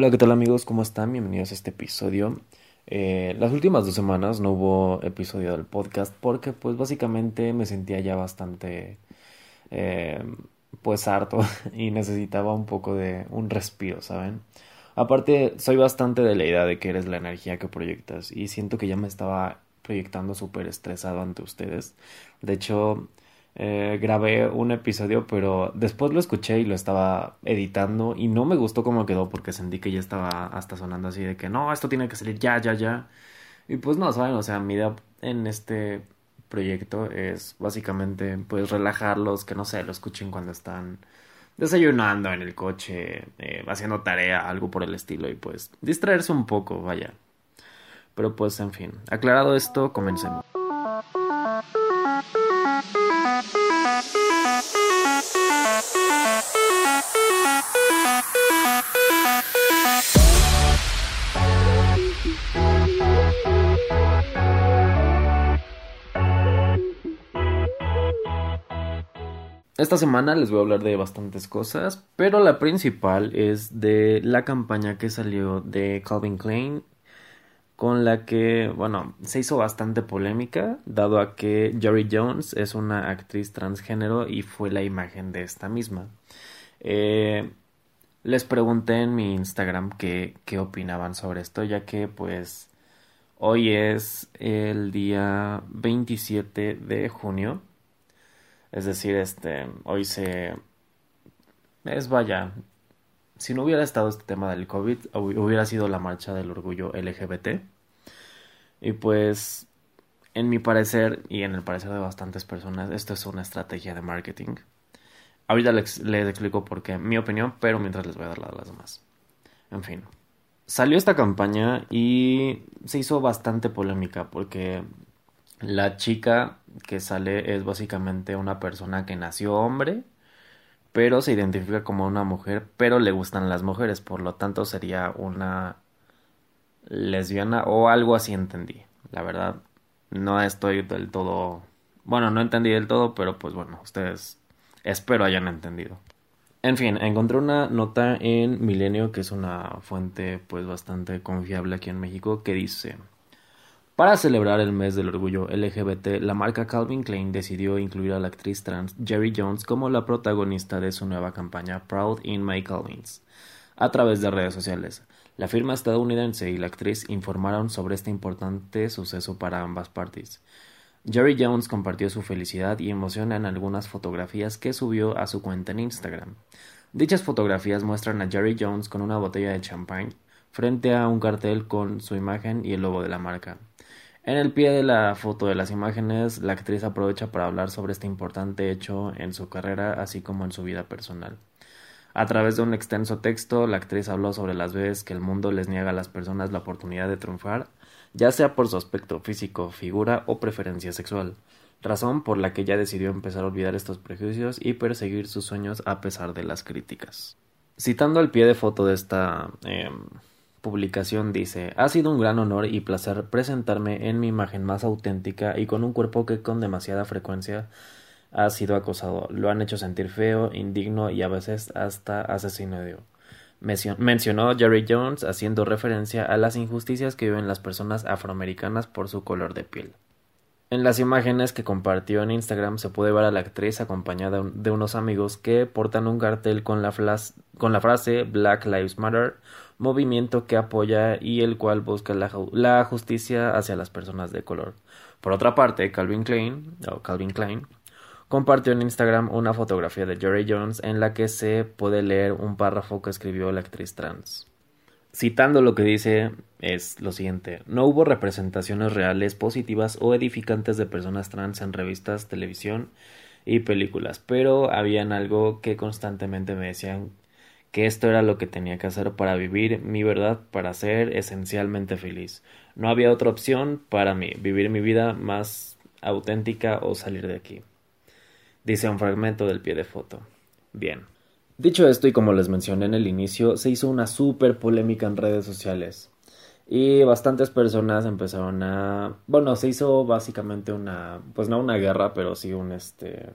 Hola, ¿qué tal amigos? ¿Cómo están? Bienvenidos a este episodio. Eh, las últimas dos semanas no hubo episodio del podcast porque pues básicamente me sentía ya bastante eh, pues harto y necesitaba un poco de un respiro, ¿saben? Aparte, soy bastante de la idea de que eres la energía que proyectas y siento que ya me estaba proyectando súper estresado ante ustedes. De hecho, eh, grabé un episodio, pero después lo escuché y lo estaba editando y no me gustó cómo quedó porque sentí que ya estaba hasta sonando así de que no, esto tiene que salir ya, ya, ya. Y pues no, saben, o sea, mi idea en este proyecto es básicamente pues relajarlos, que no sé, lo escuchen cuando están desayunando en el coche, eh, haciendo tarea, algo por el estilo y pues distraerse un poco, vaya. Pero pues en fin, aclarado esto, comencemos. Esta semana les voy a hablar de bastantes cosas, pero la principal es de la campaña que salió de Calvin Klein, con la que, bueno, se hizo bastante polémica, dado a que Jerry Jones es una actriz transgénero y fue la imagen de esta misma. Eh, les pregunté en mi Instagram qué, qué opinaban sobre esto, ya que pues hoy es el día 27 de junio es decir, este, hoy se... Es vaya, si no hubiera estado este tema del COVID, hubiera sido la marcha del orgullo LGBT. Y pues, en mi parecer y en el parecer de bastantes personas, esto es una estrategia de marketing. Ahorita les, les explico por qué, mi opinión, pero mientras les voy a dar las demás. En fin. Salió esta campaña y se hizo bastante polémica porque la chica que sale es básicamente una persona que nació hombre, pero se identifica como una mujer, pero le gustan las mujeres, por lo tanto sería una lesbiana o algo así entendí. La verdad, no estoy del todo... Bueno, no entendí del todo, pero pues bueno, ustedes espero hayan entendido. En fin, encontré una nota en Milenio, que es una fuente pues bastante confiable aquí en México, que dice... Para celebrar el mes del orgullo LGBT, la marca Calvin Klein decidió incluir a la actriz trans Jerry Jones como la protagonista de su nueva campaña Proud in My Calvins a través de redes sociales. La firma estadounidense y la actriz informaron sobre este importante suceso para ambas partes. Jerry Jones compartió su felicidad y emoción en algunas fotografías que subió a su cuenta en Instagram. Dichas fotografías muestran a Jerry Jones con una botella de champagne frente a un cartel con su imagen y el logo de la marca. En el pie de la foto de las imágenes, la actriz aprovecha para hablar sobre este importante hecho en su carrera, así como en su vida personal. A través de un extenso texto, la actriz habló sobre las veces que el mundo les niega a las personas la oportunidad de triunfar, ya sea por su aspecto físico, figura o preferencia sexual, razón por la que ya decidió empezar a olvidar estos prejuicios y perseguir sus sueños a pesar de las críticas. Citando el pie de foto de esta em, publicación dice Ha sido un gran honor y placer presentarme en mi imagen más auténtica y con un cuerpo que con demasiada frecuencia ha sido acosado. Lo han hecho sentir feo, indigno y a veces hasta asesinario. Mencionó Jerry Jones haciendo referencia a las injusticias que viven las personas afroamericanas por su color de piel. En las imágenes que compartió en Instagram se puede ver a la actriz acompañada de unos amigos que portan un cartel con la, con la frase Black Lives Matter movimiento que apoya y el cual busca la, justicia hacia las personas de color. Por otra parte, Calvin Klein, o Calvin Klein compartió en Instagram una fotografía de Jerry Jones en la que se puede leer un párrafo que escribió la actriz trans. Citando lo que dice es lo siguiente, no hubo representaciones reales, positivas o edificantes de personas trans en revistas, televisión y películas, pero habían algo que constantemente me decían que esto era lo que tenía que hacer para vivir mi verdad, para ser esencialmente feliz. No había otra opción para mí, vivir mi vida más auténtica o salir de aquí. Dice un fragmento del pie de foto. Bien. Dicho esto, y como les mencioné en el inicio, se hizo una súper polémica en redes sociales. Y bastantes personas empezaron a. Bueno, se hizo básicamente una. Pues no una guerra, pero sí un este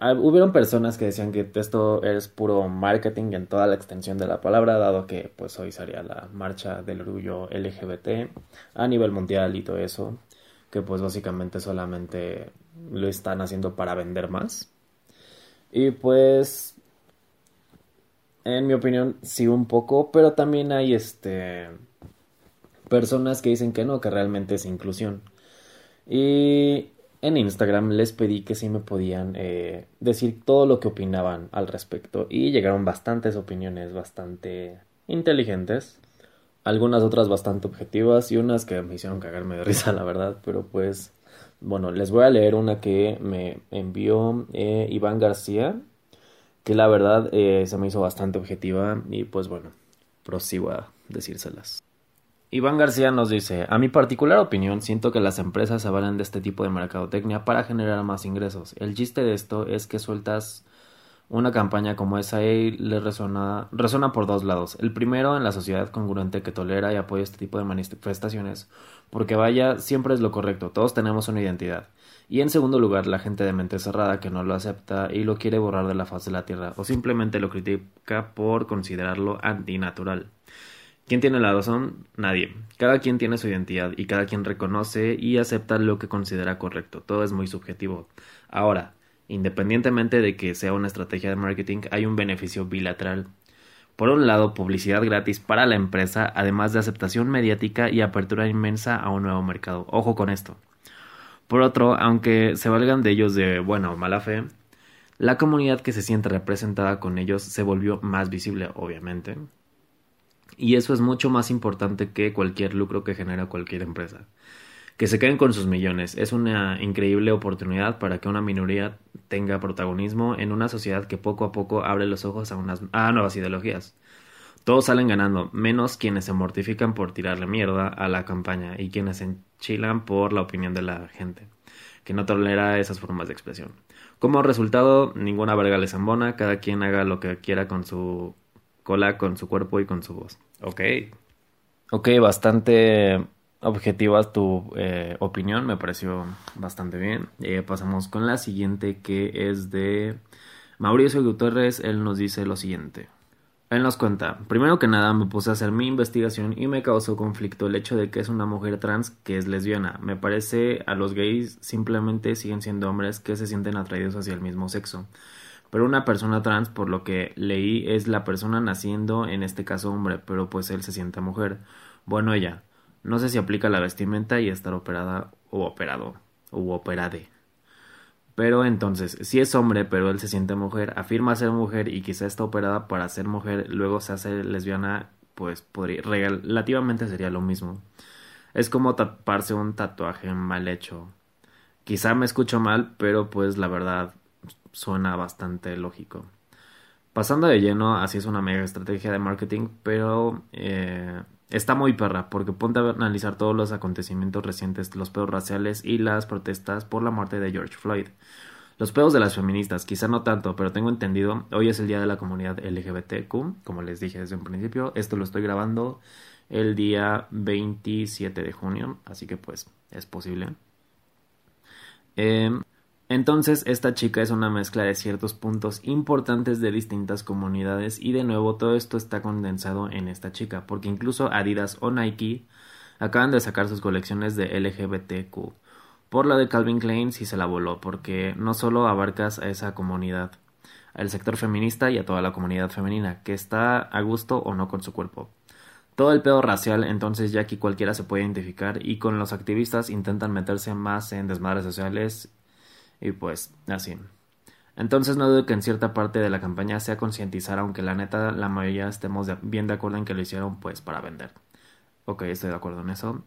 ah, hubieron personas que decían que esto es puro marketing en toda la extensión de la palabra, dado que pues hoy sería la marcha del orgullo LGBT a nivel mundial y todo eso, que pues básicamente solamente lo están haciendo para vender más. Y pues en mi opinión sí un poco, pero también hay este personas que dicen que no, que realmente es inclusión. Y en Instagram les pedí que sí me podían eh, decir todo lo que opinaban al respecto y llegaron bastantes opiniones bastante inteligentes, algunas otras bastante objetivas y unas que me hicieron cagarme de risa, la verdad, pero pues bueno, les voy a leer una que me envió eh, Iván García, que la verdad eh, se me hizo bastante objetiva y pues bueno, prosigo a decírselas. Iván García nos dice, a mi particular opinión, siento que las empresas se valen de este tipo de mercadotecnia para generar más ingresos. El chiste de esto es que sueltas una campaña como esa le resuena, resuena por dos lados. El primero, en la sociedad congruente que tolera y apoya este tipo de manifestaciones, porque vaya, siempre es lo correcto, todos tenemos una identidad. Y en segundo lugar, la gente de mente cerrada que no lo acepta y lo quiere borrar de la faz de la tierra, o simplemente lo critica por considerarlo antinatural. ¿Quién tiene la razón? Nadie. Cada quien tiene su identidad y cada quien reconoce y acepta lo que considera correcto. Todo es muy subjetivo. Ahora, independientemente de que sea una estrategia de marketing, hay un beneficio bilateral. Por un lado, publicidad gratis para la empresa, además de aceptación mediática y apertura inmensa a un nuevo mercado. Ojo con esto. Por otro, aunque se valgan de ellos de buena o mala fe, la comunidad que se siente representada con ellos se volvió más visible, obviamente. Y eso es mucho más importante que cualquier lucro que genera cualquier empresa. Que se queden con sus millones. Es una increíble oportunidad para que una minoría tenga protagonismo en una sociedad que poco a poco abre los ojos a, unas, a nuevas ideologías. Todos salen ganando, menos quienes se mortifican por tirarle mierda a la campaña y quienes se enchilan por la opinión de la gente, que no tolera esas formas de expresión. Como resultado, ninguna verga les embona, cada quien haga lo que quiera con su cola con su cuerpo y con su voz. Ok. Ok, bastante objetiva tu eh, opinión, me pareció bastante bien. Eh, pasamos con la siguiente que es de Mauricio Gutiérrez, él nos dice lo siguiente. Él nos cuenta, primero que nada me puse a hacer mi investigación y me causó conflicto el hecho de que es una mujer trans que es lesbiana. Me parece a los gays simplemente siguen siendo hombres que se sienten atraídos hacia el mismo sexo pero una persona trans, por lo que leí, es la persona naciendo, en este caso hombre, pero pues él se siente mujer. Bueno, ella. No sé si aplica la vestimenta y estar operada o operado o operade. Pero entonces, si es hombre, pero él se siente mujer, afirma ser mujer y quizá está operada para ser mujer, luego se hace lesbiana, pues podría, relativamente sería lo mismo. Es como taparse un tatuaje mal hecho. Quizá me escucho mal, pero pues la verdad suena bastante lógico. Pasando de lleno, así es una mega estrategia de marketing, pero eh, está muy perra, porque ponte a analizar todos los acontecimientos recientes, los pedos raciales y las protestas por la muerte de George Floyd. Los pedos de las feministas, quizá no tanto, pero tengo entendido, hoy es el día de la comunidad LGBTQ, como les dije desde un principio, esto lo estoy grabando el día 27 de junio, así que pues es posible. Eh, entonces, esta chica es una mezcla de ciertos puntos importantes de distintas comunidades y de nuevo todo esto está condensado en esta chica, porque incluso Adidas o Nike acaban de sacar sus colecciones de LGBTQ. Por la de Calvin Klein sí se la voló, porque no solo abarcas a esa comunidad, al sector feminista y a toda la comunidad femenina, que está a gusto o no con su cuerpo. Todo el pedo racial, entonces ya aquí cualquiera se puede identificar y con los activistas intentan meterse más en desmadres sociales y pues así. Entonces no dudo que en cierta parte de la campaña sea concientizar, aunque la neta la mayoría estemos bien de acuerdo en que lo hicieron pues para vender. Ok, estoy de acuerdo en eso.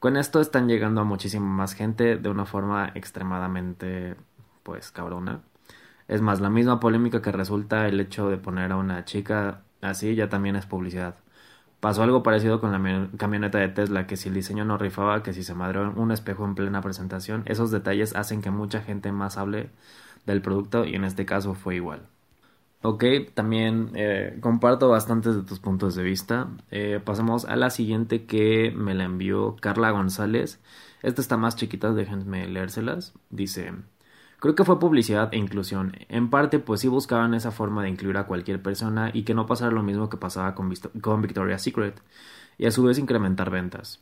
Con esto están llegando a muchísima más gente de una forma extremadamente pues cabrona. Es más, la misma polémica que resulta el hecho de poner a una chica así ya también es publicidad. Pasó algo parecido con la camioneta de Tesla, que si el diseño no rifaba, que si se madreó un espejo en plena presentación, esos detalles hacen que mucha gente más hable del producto y en este caso fue igual. Ok, también eh, comparto bastantes de tus puntos de vista. Eh, pasamos a la siguiente que me la envió Carla González. Esta está más chiquita, déjenme leérselas. Dice, Creo que fue publicidad e inclusión. En parte, pues sí buscaban esa forma de incluir a cualquier persona y que no pasara lo mismo que pasaba con, con Victoria's Secret, y a su vez incrementar ventas.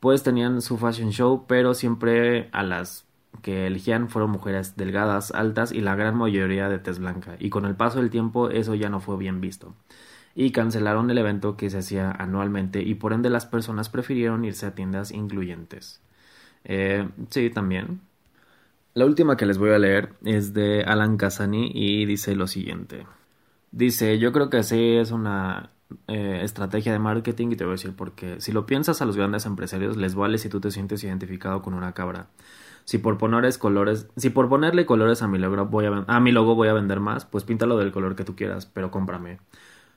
Pues tenían su fashion show, pero siempre a las que elegían fueron mujeres delgadas, altas y la gran mayoría de tez blanca, y con el paso del tiempo eso ya no fue bien visto. Y cancelaron el evento que se hacía anualmente y por ende las personas prefirieron irse a tiendas incluyentes. Eh, sí, también. La última que les voy a leer es de Alan Casani y dice lo siguiente. Dice, yo creo que sí es una eh, estrategia de marketing y te voy a decir porque si lo piensas a los grandes empresarios les vale si tú te sientes identificado con una cabra. Si por ponerles colores, si por ponerle colores a mi logo voy a, a mi logo voy a vender más, pues píntalo del color que tú quieras, pero cómprame.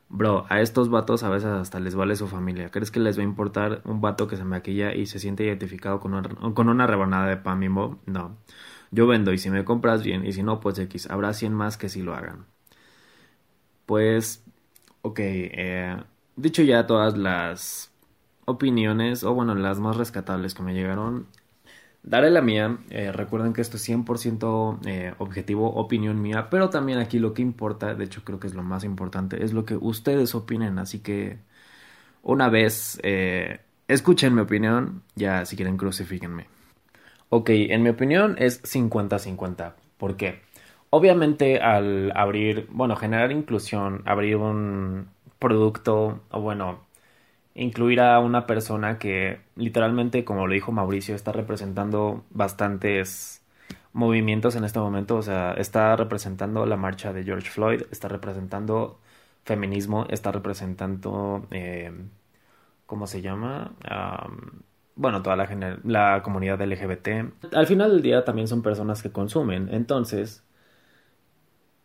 Bro, a estos vatos a veces hasta les vale su familia. ¿Crees que les va a importar un vato que se maquilla y se siente identificado con una, con una rebanada de pan mismo? No. Yo vendo y si me compras bien y si no, pues X. Habrá 100 más que si lo hagan. Pues, ok. Eh, dicho ya todas las opiniones, o bueno, las más rescatables que me llegaron, Daré la mía, eh, recuerden que esto es 100% eh, objetivo, opinión mía, pero también aquí lo que importa, de hecho creo que es lo más importante, es lo que ustedes opinen, así que una vez eh, escuchen mi opinión, ya si quieren crucifíquenme. Ok, en mi opinión es 50-50, ¿por qué? Obviamente al abrir, bueno, generar inclusión, abrir un producto, o bueno, incluir a una persona que literalmente, como lo dijo Mauricio, está representando bastantes movimientos en este momento, o sea, está representando la marcha de George Floyd, está representando feminismo, está representando, eh, ¿cómo se llama? bueno, toda la, la comunidad LGBT. Al final del día también son personas que consumen, entonces,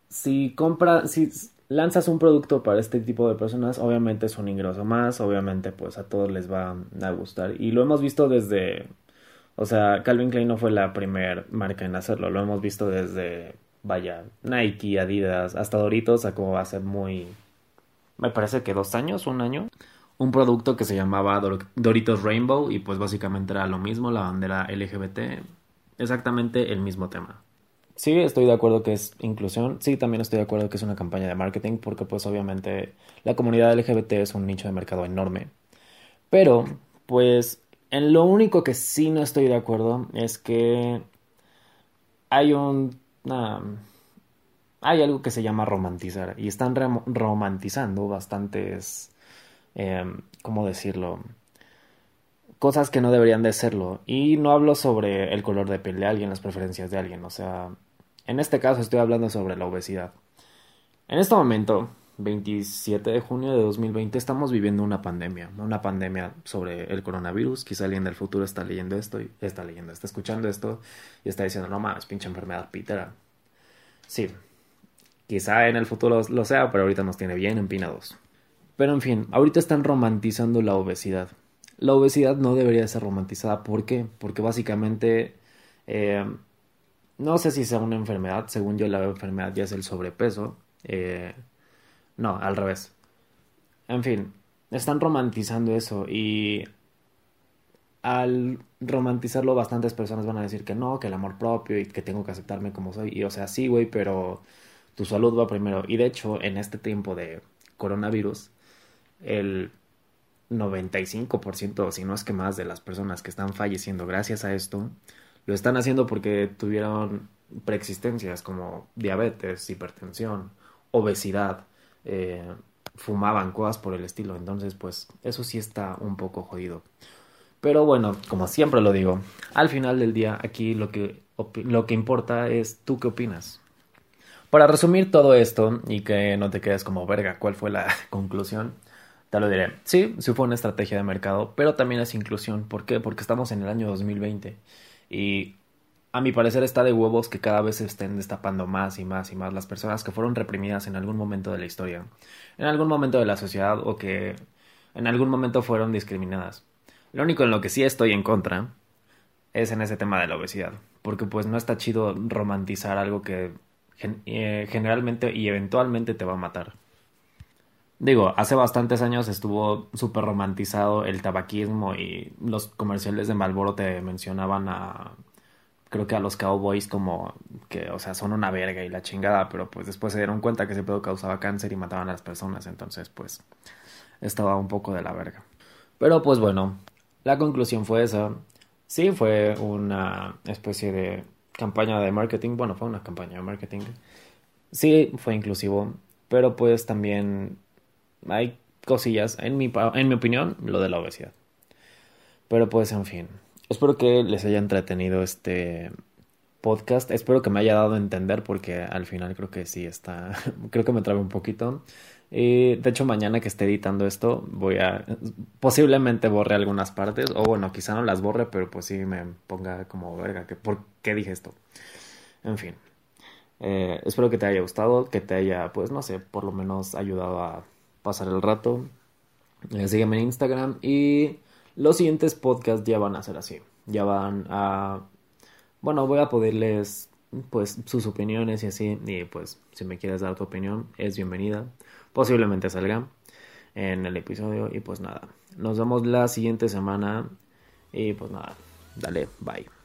si compra, si lanzas un producto para este tipo de personas, obviamente es un ingreso más, obviamente pues a todos les va a gustar. Y lo hemos visto desde, o sea, Calvin Klein no fue la primera marca en hacerlo, lo hemos visto desde, vaya, Nike, Adidas, hasta Doritos sacó hace muy, me parece que dos años, un año, un producto que se llamaba Doritos Rainbow y pues básicamente era lo mismo, la bandera LGBT, exactamente el mismo tema. Sí, estoy de acuerdo que es inclusión. Sí, también estoy de acuerdo que es una campaña de marketing porque pues obviamente la comunidad LGBT es un nicho de mercado enorme. Pero, pues, en lo único que sí no estoy de acuerdo es que hay un... hay algo que se llama romantizar y están romantizando bastantes... Em, ¿Cómo decirlo? Cosas que no deberían de serlo. Y no hablo sobre el color de piel de alguien, las preferencias de alguien. O sea, en este caso estoy hablando sobre la obesidad. En este momento, 27 de junio de 2020, estamos viviendo una pandemia. Una pandemia sobre el coronavirus. Quizá alguien del futuro está leyendo esto y está leyendo, está escuchando esto y está diciendo, no mames, pinche enfermedad pitera. Sí, quizá en el futuro lo sea, pero ahorita nos tiene bien empinados. Pero en fin, ahorita están romantizando la obesidad la obesidad no debería ser romantizada. ¿Por qué? Porque básicamente, eh, no sé si sea una enfermedad, según yo la enfermedad ya es el sobrepeso. Eh, no, al revés. En fin, están romantizando eso y al romantizarlo bastantes personas van a decir que no, que el amor propio y que tengo que aceptarme como soy. Y o sea, sí, güey, pero tu salud va primero. Y de hecho, en este tiempo de coronavirus, el 95%, si no es que más, de las personas que están falleciendo gracias a esto, lo están haciendo porque tuvieron preexistencias como diabetes, hipertensión, obesidad, eh, fumaban cosas por el estilo. Entonces, pues eso sí está un poco jodido. Pero bueno, como siempre lo digo, al final del día aquí lo que, lo que importa es tú qué opinas. Para resumir todo esto y que no te quedes como verga, ¿cuál fue la conclusión? Te lo diré. Sí, sí fue una estrategia de mercado, pero también es inclusión. ¿Por qué? Porque estamos en el año 2020 y a mi parecer está de huevos que cada vez se estén destapando más y más y más las personas que fueron reprimidas en algún momento de la historia, en algún momento de la sociedad o que en algún momento fueron discriminadas. Lo único en lo que sí estoy en contra es en ese tema de la obesidad, porque pues no está chido romantizar algo que eh, generalmente y eventualmente te va a matar. Digo, hace bastantes años estuvo súper romantizado el tabaquismo y los comerciales de Malboro te mencionaban a creo que a los Cowboys como que, o sea, son una verga y la chingada, pero pues después se dieron cuenta que ese pedo causaba cáncer y mataban a las personas, entonces pues estaba un poco de la verga. Pero pues bueno, la conclusión fue esa. Sí, fue una especie de campaña de marketing, bueno, fue una campaña de marketing. Sí, fue inclusivo, pero pues también hay cosillas, en mi, en mi opinión, lo de la obesidad. Pero pues en fin. Espero que les haya entretenido este podcast. Espero que me haya dado a entender porque al final creo que sí está, creo que me trabe un poquito. Y de hecho mañana que esté editando esto voy a posiblemente borre algunas partes o bueno, quizá no las borre, pero pues sí me ponga como verga, que ¿por qué dije esto? En fin. Eh, espero que te haya gustado, que te haya, pues no sé, por lo menos ayudado a pasar el rato. Eh, sígueme en Instagram y los siguientes podcasts ya van a ser así. Ya van a... Bueno, voy a poderles pues sus opiniones y así. Y pues si me quieres dar tu opinión, es bienvenida. Posiblemente salga en el episodio. Y pues nada, nos vemos la siguiente semana. Y pues nada, dale, bye.